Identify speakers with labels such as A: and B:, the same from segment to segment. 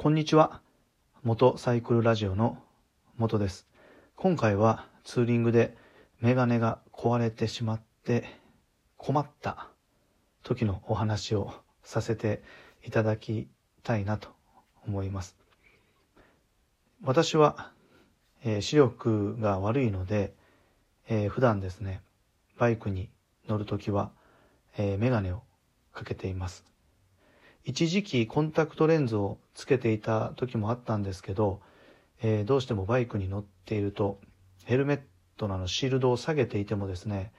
A: こんにちは。元サイクルラジオの元です。今回はツーリングでメガネが壊れてしまって困った時のお話をさせていただきたいなと思います。私は、えー、視力が悪いので、えー、普段ですね、バイクに乗るときは、えー、メガネをかけています。一時期コンタクトレンズをつけていた時もあったんですけど、えー、どうしてもバイクに乗っているとヘルメットののシールドを下げていてもですね、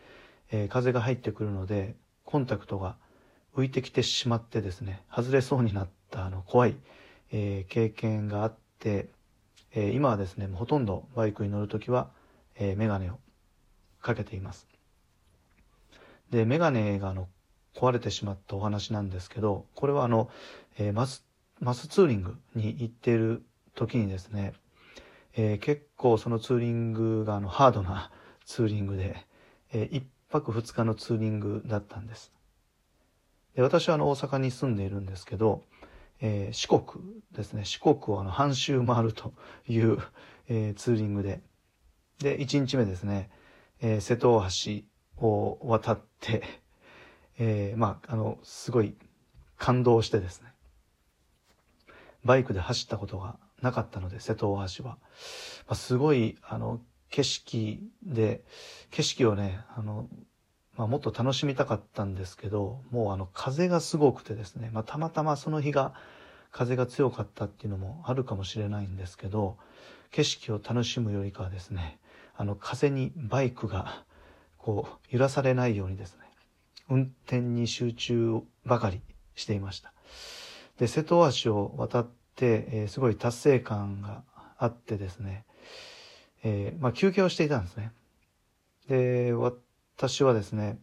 A: えー、風が入ってくるのでコンタクトが浮いてきてしまってですね外れそうになったあの怖い、えー、経験があって、え今はですねほとんどバイクに乗る時は、えー、メガネをかけています。でメガネがあの壊れてしまったお話なんですけど、これはあの、えー、マス、マスツーリングに行っている時にですね、えー、結構そのツーリングがあのハードな ツーリングで、えー、1泊2日のツーリングだったんです。で私はあの大阪に住んでいるんですけど、えー、四国ですね、四国をあの半周回るという、えー、ツーリングで、で、1日目ですね、えー、瀬戸大橋を渡って、えー、まあ、あの、すごい感動してですね、バイクで走ったことがなかったので、瀬戸大橋は。まあ、すごい、あの、景色で、景色をね、あの、まあ、もっと楽しみたかったんですけど、もうあの、風がすごくてですね、まあ、たまたまその日が、風が強かったっていうのもあるかもしれないんですけど、景色を楽しむよりかはですね、あの、風にバイクが、こう、揺らされないようにですね、運転に集中ばかりしていました。で、瀬戸大橋を渡って、えー、すごい達成感があってですね、えー、まあ、休憩をしていたんですね。で、私はですね、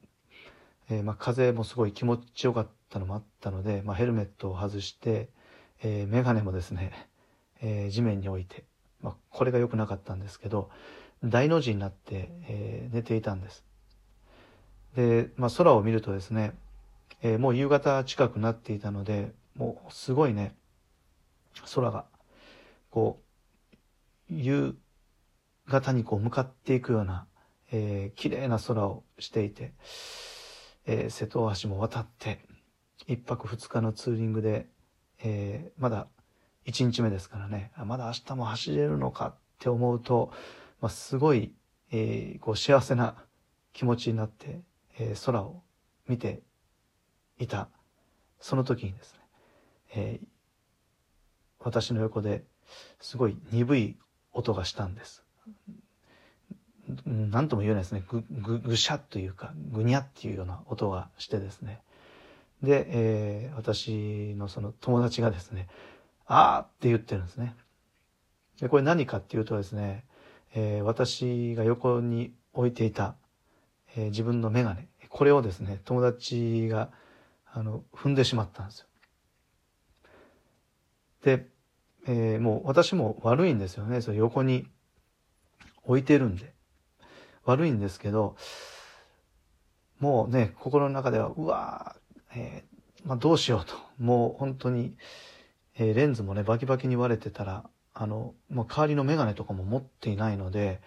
A: えー、まあ、風もすごい気持ちよかったのもあったので、まあ、ヘルメットを外して、えー、メガネもですね、えー、地面に置いて、まあ、これが良くなかったんですけど、大の字になって、えー、寝ていたんです。で、まあ、空を見るとですね、えー、もう夕方近くなっていたので、もうすごいね、空が、こう、夕方にこう向かっていくような、えー、綺麗な空をしていて、えー、瀬戸大橋も渡って、一泊二日のツーリングで、えー、まだ一日目ですからね、まだ明日も走れるのかって思うと、まあ、すごい、えー、こう幸せな気持ちになって、えー、空を見ていた、その時にですね、えー、私の横ですごい鈍い音がしたんです。何とも言えないですね。ぐ、ぐ、ぐしゃというか、ぐにゃっていうような音がしてですね。で、えー、私のその友達がですね、あーって言ってるんですね。で、これ何かっていうとですね、えー、私が横に置いていたえー、自分のメガネ、これをですね、友達が、あの、踏んでしまったんですよ。で、えー、もう私も悪いんですよね。それ横に置いてるんで。悪いんですけど、もうね、心の中では、うわえー、まあ、どうしようと。もう本当に、えー、レンズもね、バキバキに割れてたら、あの、まあ、代わりのメガネとかも持っていないので、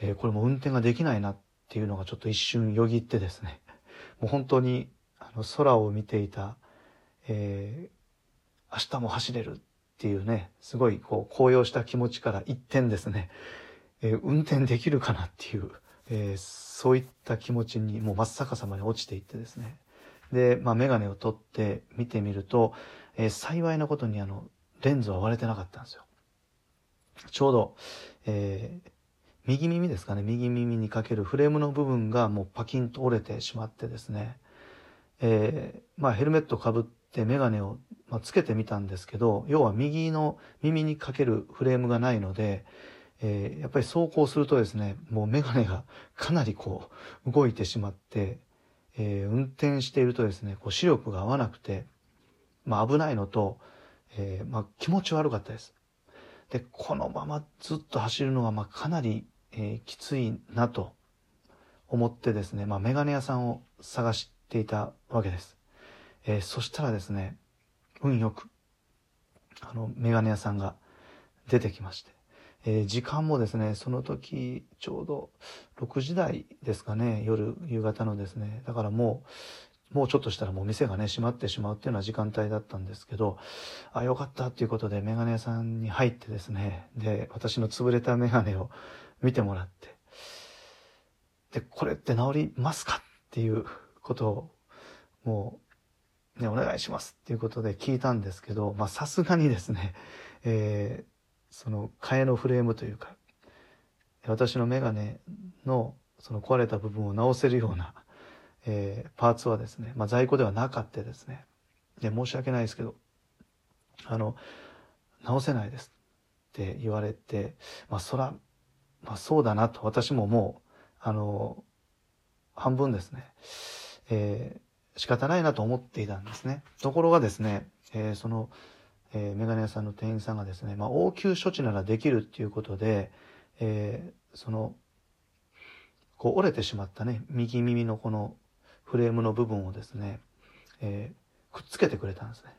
A: えー、これも運転ができないなっっていうのがちょっと一瞬よぎってですね、もう本当にあの空を見ていた、えー、明日も走れるっていうね、すごいこう高揚した気持ちから一転ですね、えー、運転できるかなっていう、えー、そういった気持ちにもう真っ逆さまに落ちていってですね。で、まあメガネを取って見てみると、えー、幸いなことにあの、レンズは割れてなかったんですよ。ちょうど、えー、右耳ですかね、右耳にかけるフレームの部分がもうパキンと折れてしまってですね、えー、まあヘルメットかぶってメガネを、まあ、つけてみたんですけど、要は右の耳にかけるフレームがないので、えー、やっぱり走行するとですね、もうメガネがかなりこう動いてしまって、えー、運転しているとですね、こう視力が合わなくて、まあ危ないのと、えー、まあ気持ち悪かったです。で、このままずっと走るのはまあかなりえー、きついなと思ってですね、まあ、メガネ屋さんを探していたわけです。えー、そしたらですね、運よく、あの、メガネ屋さんが出てきまして、えー、時間もですね、その時、ちょうど6時台ですかね、夜、夕方のですね。だからもう、もうちょっとしたらもう店がね、閉まってしまうっていうような時間帯だったんですけど、あ、よかったっていうことでメガネ屋さんに入ってですね、で、私の潰れたメガネを見てもらって、で、これって治りますかっていうことを、もう、ね、お願いしますっていうことで聞いたんですけど、まあさすがにですね、えー、その替えのフレームというか、私のメガネのその壊れた部分を直せるような、えー、パーツはですね、まあ、在庫ではなかったですね。で、申し訳ないですけど、あの、直せないですって言われて、まあ、そら、まあ、そうだなと、私ももう、あの、半分ですね、えー、仕方ないなと思っていたんですね。ところがですね、えー、その、えー、メガネ屋さんの店員さんがですね、まあ、応急処置ならできるっていうことで、えー、その、こう折れてしまったね、右耳のこのフレームの部分をですね、えー、くっつけてくれたんですね。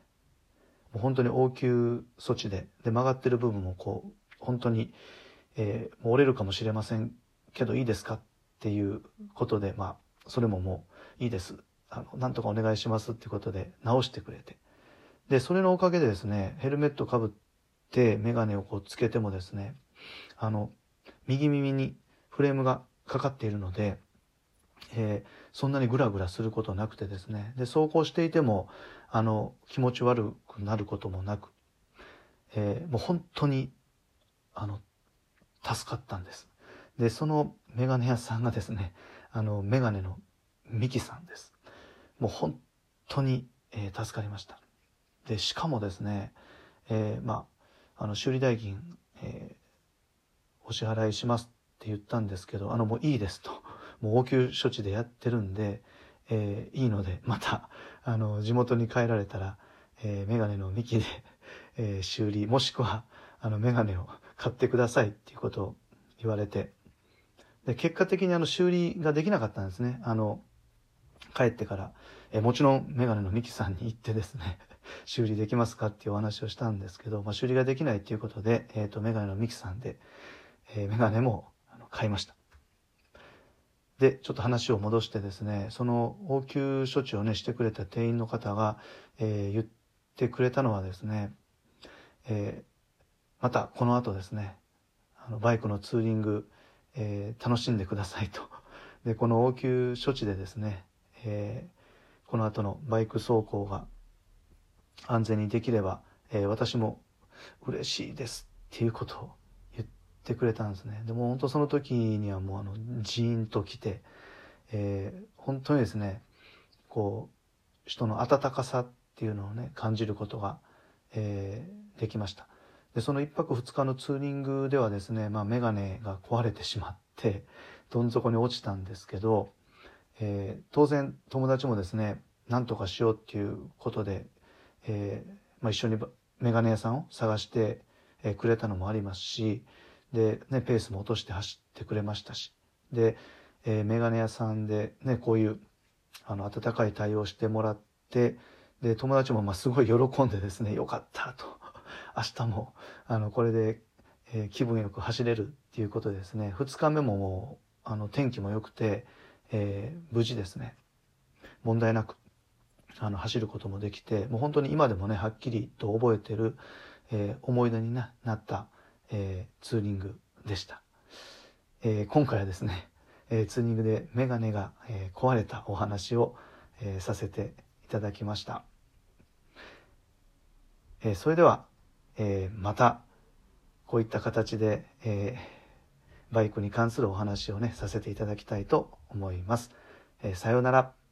A: もう本当に応急措置で、で、曲がってる部分もこう、本当に、えー、もう折れるかもしれませんけどいいですかっていうことで、まあ、それももういいです。あの、なんとかお願いしますっていうことで直してくれて。で、それのおかげでですね、ヘルメットかぶってメガネをこうつけてもですね、あの、右耳にフレームがかかっているので、えー、そんなにグラグラすることなくてですね、で、走行していても、あの、気持ち悪くなることもなく、えー、もう本当に、あの、助かったんです。で、そのメガネ屋さんがですね、あの、メガネのミキさんです。もう本当に、えー、助かりました。で、しかもですね、えー、まあ、あの、修理代金、えー、お支払いしますって言ったんですけど、あの、もういいですと。もう応急処置でやってるんで、えー、いいので、また、あの、地元に帰られたら、えー、メガネの幹で、えー、修理、もしくは、あの、メガネを買ってくださいっていうことを言われて、で、結果的にあの、修理ができなかったんですね。あの、帰ってから、えー、もちろんメガネのミキさんに行ってですね、修理できますかっていうお話をしたんですけど、まあ、修理ができないっていうことで、えっ、ー、と、メガネのミキさんで、えー、メガネも買いました。で、ちょっと話を戻してですね、その応急処置をね、してくれた店員の方が、えー、言ってくれたのはですね、えー、またこの後ですね、あのバイクのツーリング、えー、楽しんでくださいと。で、この応急処置でですね、え、この後のバイク走行が安全にできれば、え、私も嬉しいですっていうことをってくれたんですね。でも本当その時にはもうあの、ジーンと来て、えー、本当にですね、こう、人の温かさっていうのをね、感じることが、えー、できました。で、その一泊二日のツーリングではですね、まあメガネが壊れてしまって、どん底に落ちたんですけど、えー、当然友達もですね、何とかしようっていうことで、えー、まあ、一緒にメガネ屋さんを探して、えくれたのもありますし、で、ね、ペースも落として走ってくれましたし、で、えー、メガネ屋さんでね、こういう、あの、温かい対応してもらって、で、友達もまあすごい喜んでですね、よかったと。明日も、あの、これで、えー、気分よく走れるっていうことでですね、二日目ももう、あの、天気も良くて、えー、無事ですね、問題なく、あの、走ることもできて、もう本当に今でもね、はっきりと覚えてる、えー、思い出になった、えー、ツーリングでした。えー、今回はですね、えー、ツーリングでメガネが、えー、壊れたお話を、えー、させていただきました。えー、それでは、えー、また、こういった形で、えー、バイクに関するお話をね、させていただきたいと思います。えー、さようなら。